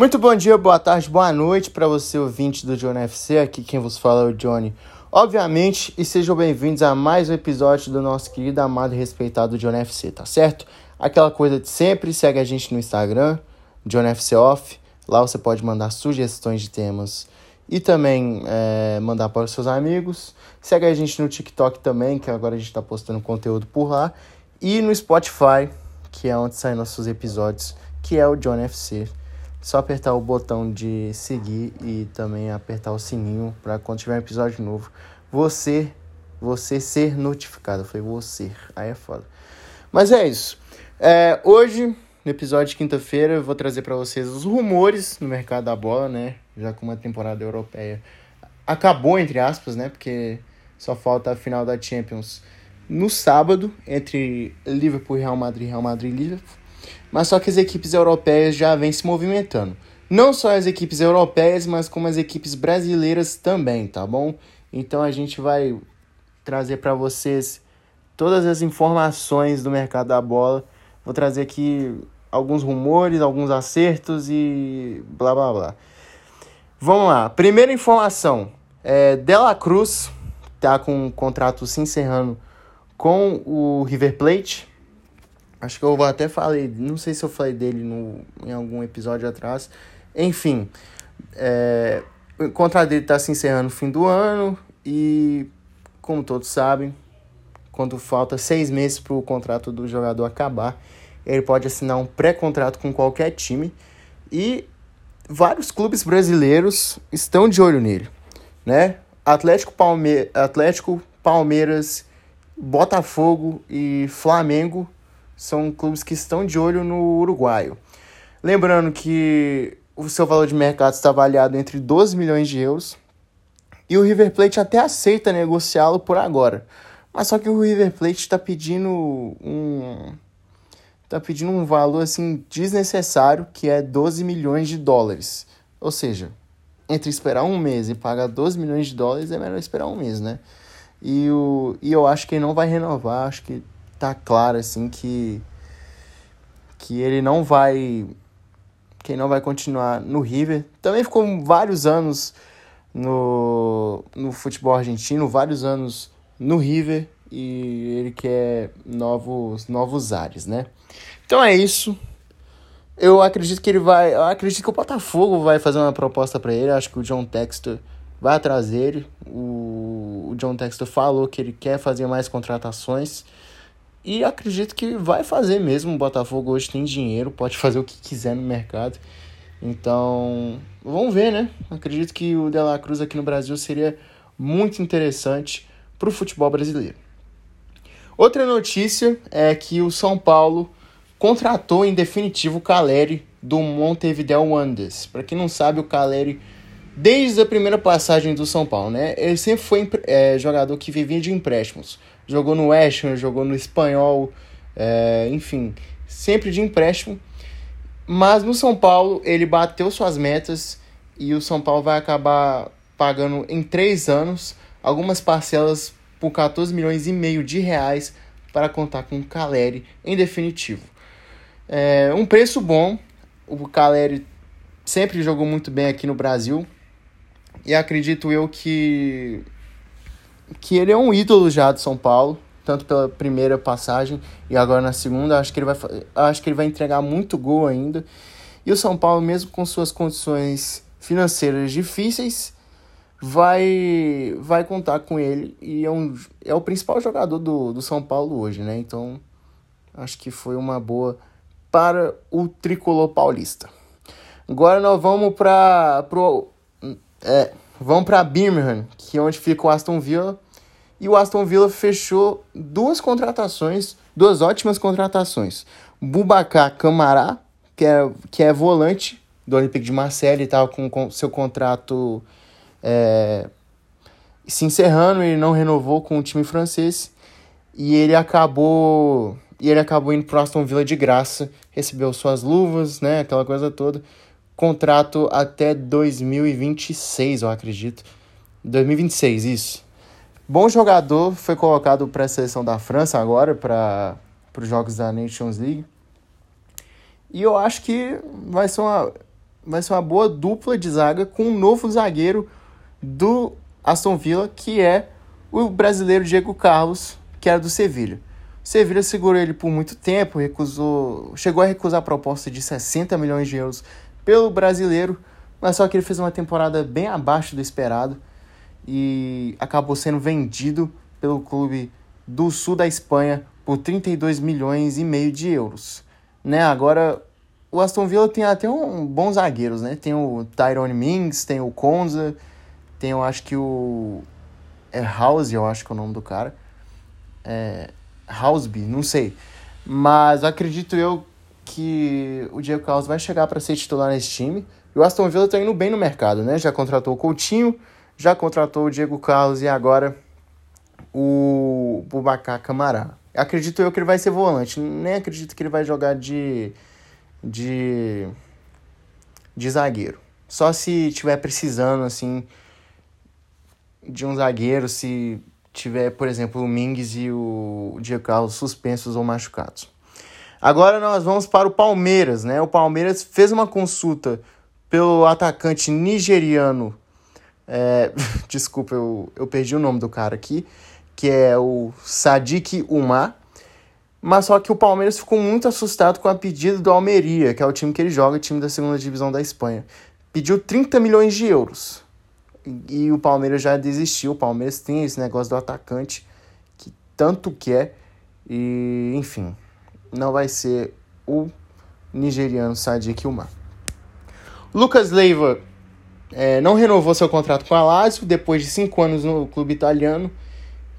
Muito bom dia, boa tarde, boa noite para você ouvinte do Johnny FC. Aqui quem vos fala é o Johnny. Obviamente, e sejam bem-vindos a mais um episódio do nosso querido, amado e respeitado Johnny FC, tá certo? Aquela coisa de sempre, segue a gente no Instagram, Johnny FC Off. Lá você pode mandar sugestões de temas e também é, mandar para os seus amigos. Segue a gente no TikTok também, que agora a gente está postando conteúdo por lá. E no Spotify, que é onde saem nossos episódios, que é o Johnny FC. Só apertar o botão de seguir e também apertar o sininho para quando tiver um episódio novo, você você ser notificado. Foi você. Aí é foda. Mas é isso. É, hoje, no episódio de quinta-feira, eu vou trazer para vocês os rumores no mercado da bola, né? Já com uma temporada europeia acabou, entre aspas, né? Porque só falta a final da Champions no sábado, entre Liverpool e Real Madrid, Real Madrid e Liverpool. Mas só que as equipes europeias já vêm se movimentando. Não só as equipes europeias, mas como as equipes brasileiras também, tá bom? Então a gente vai trazer para vocês todas as informações do mercado da bola. Vou trazer aqui alguns rumores, alguns acertos e blá blá blá. Vamos lá. Primeira informação. É, Dela Cruz tá com um contrato se encerrando com o River Plate. Acho que eu até falei, não sei se eu falei dele no, em algum episódio atrás. Enfim, é, o contrato dele está se encerrando no fim do ano e, como todos sabem, quando falta seis meses para o contrato do jogador acabar, ele pode assinar um pré-contrato com qualquer time e vários clubes brasileiros estão de olho nele, né? Atlético, Palme Atlético Palmeiras, Botafogo e Flamengo são clubes que estão de olho no uruguaio. Lembrando que o seu valor de mercado está avaliado entre 12 milhões de euros e o River Plate até aceita negociá-lo por agora. Mas só que o River Plate está pedindo um tá pedindo um valor assim desnecessário, que é 12 milhões de dólares. Ou seja, entre esperar um mês e pagar 12 milhões de dólares é melhor esperar um mês, né? E, o, e eu acho que ele não vai renovar, acho que tá claro assim que que ele não vai que não vai continuar no River. Também ficou vários anos no, no futebol argentino, vários anos no River e ele quer novos novos ares, né? Então é isso. Eu acredito que ele vai, eu acredito que o Botafogo vai fazer uma proposta para ele, acho que o John Textor vai atrás dele. O, o John Textor falou que ele quer fazer mais contratações. E acredito que vai fazer mesmo. O Botafogo hoje tem dinheiro, pode fazer o que quiser no mercado. Então, vamos ver, né? Acredito que o De La Cruz aqui no Brasil seria muito interessante para o futebol brasileiro. Outra notícia é que o São Paulo contratou em definitivo o Caleri do Montevideo Wanderers. Para quem não sabe, o Caleri, desde a primeira passagem do São Paulo, né? Ele sempre foi é, jogador que vivia de empréstimos jogou no West Ham, jogou no Espanhol, é, enfim, sempre de empréstimo. Mas no São Paulo ele bateu suas metas e o São Paulo vai acabar pagando em três anos algumas parcelas por 14 milhões e meio de reais para contar com o Caleri em definitivo. É um preço bom, o Caleri sempre jogou muito bem aqui no Brasil e acredito eu que que ele é um ídolo já de São Paulo, tanto pela primeira passagem e agora na segunda, acho que ele vai acho que ele vai entregar muito gol ainda. E o São Paulo, mesmo com suas condições financeiras difíceis, vai vai contar com ele e é, um, é o principal jogador do, do São Paulo hoje, né? Então, acho que foi uma boa para o tricolor paulista. Agora nós vamos para pro é, vão para Birmingham, que é onde fica o Aston Villa. E o Aston Villa fechou duas contratações, duas ótimas contratações. Bubacar Camará, que é, que é volante do Olympique de Marseille, estava com, com seu contrato é, se encerrando, ele não renovou com o time francês e ele acabou e ele acabou indo para Aston Villa de graça, recebeu suas luvas, né, aquela coisa toda contrato até 2026, eu acredito. 2026, isso. Bom jogador, foi colocado para a seleção da França agora, para os jogos da Nations League. E eu acho que vai ser uma. vai ser uma boa dupla de zaga com um novo zagueiro do Aston Villa, que é o brasileiro Diego Carlos, que era do Sevilha. O Sevilha segurou ele por muito tempo, recusou, chegou a recusar a proposta de 60 milhões de euros pelo brasileiro, mas só que ele fez uma temporada bem abaixo do esperado e acabou sendo vendido pelo clube do sul da Espanha por 32 milhões e meio de euros. Né? Agora o Aston Villa tem até um bons zagueiros, né? Tem o Tyrone Mings, tem o Konza, tem eu acho que o é House, eu acho que é o nome do cara. É Houseby, não sei. Mas acredito eu que o Diego Carlos vai chegar para ser titular nesse time. E o Aston Villa está indo bem no mercado, né? Já contratou o Coutinho, já contratou o Diego Carlos e agora o Bubacar Camará. Acredito eu que ele vai ser volante. Nem acredito que ele vai jogar de, de, de zagueiro. Só se tiver precisando, assim, de um zagueiro, se tiver, por exemplo, o Mings e o Diego Carlos suspensos ou machucados. Agora nós vamos para o Palmeiras, né? O Palmeiras fez uma consulta pelo atacante nigeriano. É, desculpa, eu, eu perdi o nome do cara aqui, que é o Sadiq Umar. Mas só que o Palmeiras ficou muito assustado com a pedida do Almeria, que é o time que ele joga, time da segunda divisão da Espanha. Pediu 30 milhões de euros. E, e o Palmeiras já desistiu. O Palmeiras tem esse negócio do atacante que tanto quer. E, enfim, não vai ser o nigeriano Sadiq Umar. Lucas Leiva é, não renovou seu contrato com a Lazio depois de cinco anos no clube italiano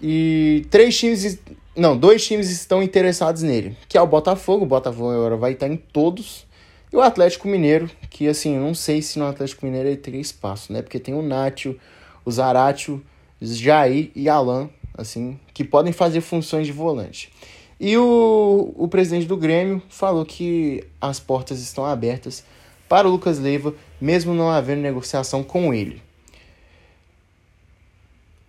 e três times, não, dois times estão interessados nele, que é o Botafogo. O Botafogo agora vai estar em todos e o Atlético Mineiro, que assim, não sei se no Atlético Mineiro ele teria espaço, né? Porque tem o Nátio, o Zaratio, Jair e Alan, assim, que podem fazer funções de volante. E o, o presidente do Grêmio falou que as portas estão abertas para o Lucas Leiva, mesmo não havendo negociação com ele.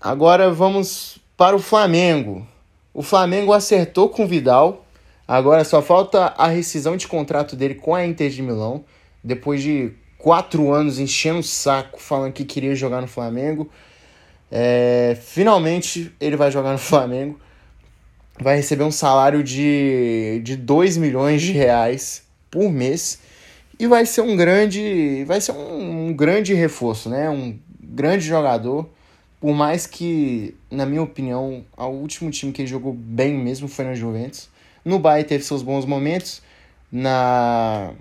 Agora vamos para o Flamengo. O Flamengo acertou com o Vidal. Agora só falta a rescisão de contrato dele com a Inter de Milão. Depois de quatro anos enchendo o saco, falando que queria jogar no Flamengo. É, finalmente ele vai jogar no Flamengo vai receber um salário de, de 2 milhões de reais por mês e vai ser um grande vai ser um, um, grande reforço, né? Um grande jogador. Por mais que, na minha opinião, o último time que ele jogou bem mesmo foi na Juventus. No Bayern teve seus bons momentos. Na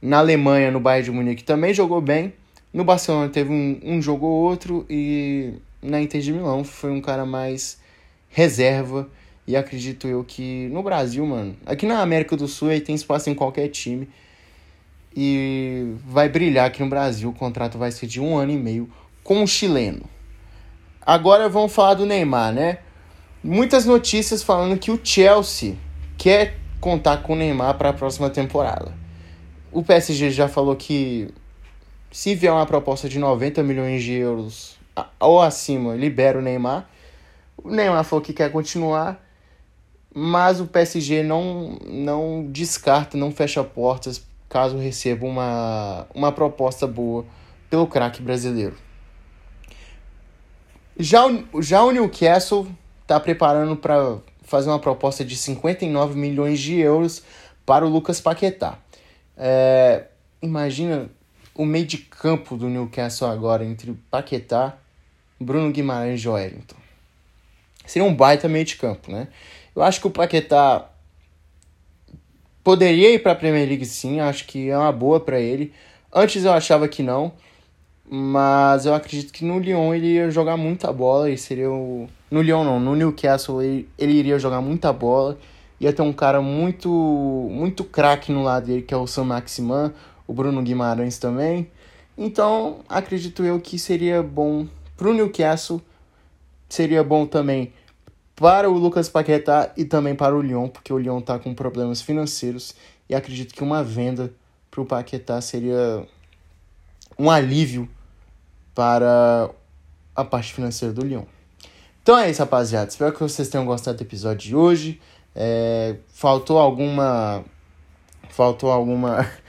na Alemanha, no Bayern de Munique também jogou bem. No Barcelona teve um, um jogo ou outro e na Inter de Milão foi um cara mais reserva. E acredito eu que no Brasil, mano, aqui na América do Sul aí tem espaço em qualquer time. E vai brilhar aqui no Brasil. O contrato vai ser de um ano e meio com o chileno. Agora vamos falar do Neymar, né? Muitas notícias falando que o Chelsea quer contar com o Neymar para a próxima temporada. O PSG já falou que se vier uma proposta de 90 milhões de euros ou acima, libera o Neymar. O Neymar falou que quer continuar, mas o PSG não, não descarta, não fecha portas caso receba uma, uma proposta boa pelo craque brasileiro. Já, já o Newcastle está preparando para fazer uma proposta de 59 milhões de euros para o Lucas Paquetá. É, imagina o meio de campo do Newcastle agora entre Paquetá, Bruno Guimarães e Joelinton. Seria um baita meio de campo, né? Eu acho que o Paquetá poderia ir para a Premier League sim, acho que é uma boa para ele. Antes eu achava que não, mas eu acredito que no Lyon ele ia jogar muita bola e seria o no Lyon não, no Newcastle ele, ele iria jogar muita bola. Ia ter um cara muito muito craque no lado dele, que é o Sam Maximan, o Bruno Guimarães também. Então, acredito eu que seria bom pro Newcastle seria bom também para o Lucas Paquetá e também para o Lyon, porque o Lyon está com problemas financeiros e acredito que uma venda para o Paquetá seria um alívio para a parte financeira do Lyon. Então é isso, rapaziada. Espero que vocês tenham gostado do episódio de hoje. É, faltou alguma. Faltou alguma.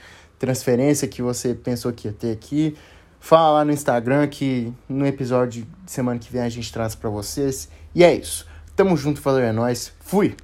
transferência que você pensou que ia ter aqui. Fala lá no Instagram que no episódio de semana que vem a gente traz para vocês. E é isso. Tamo junto, valeu, é nóis. Fui!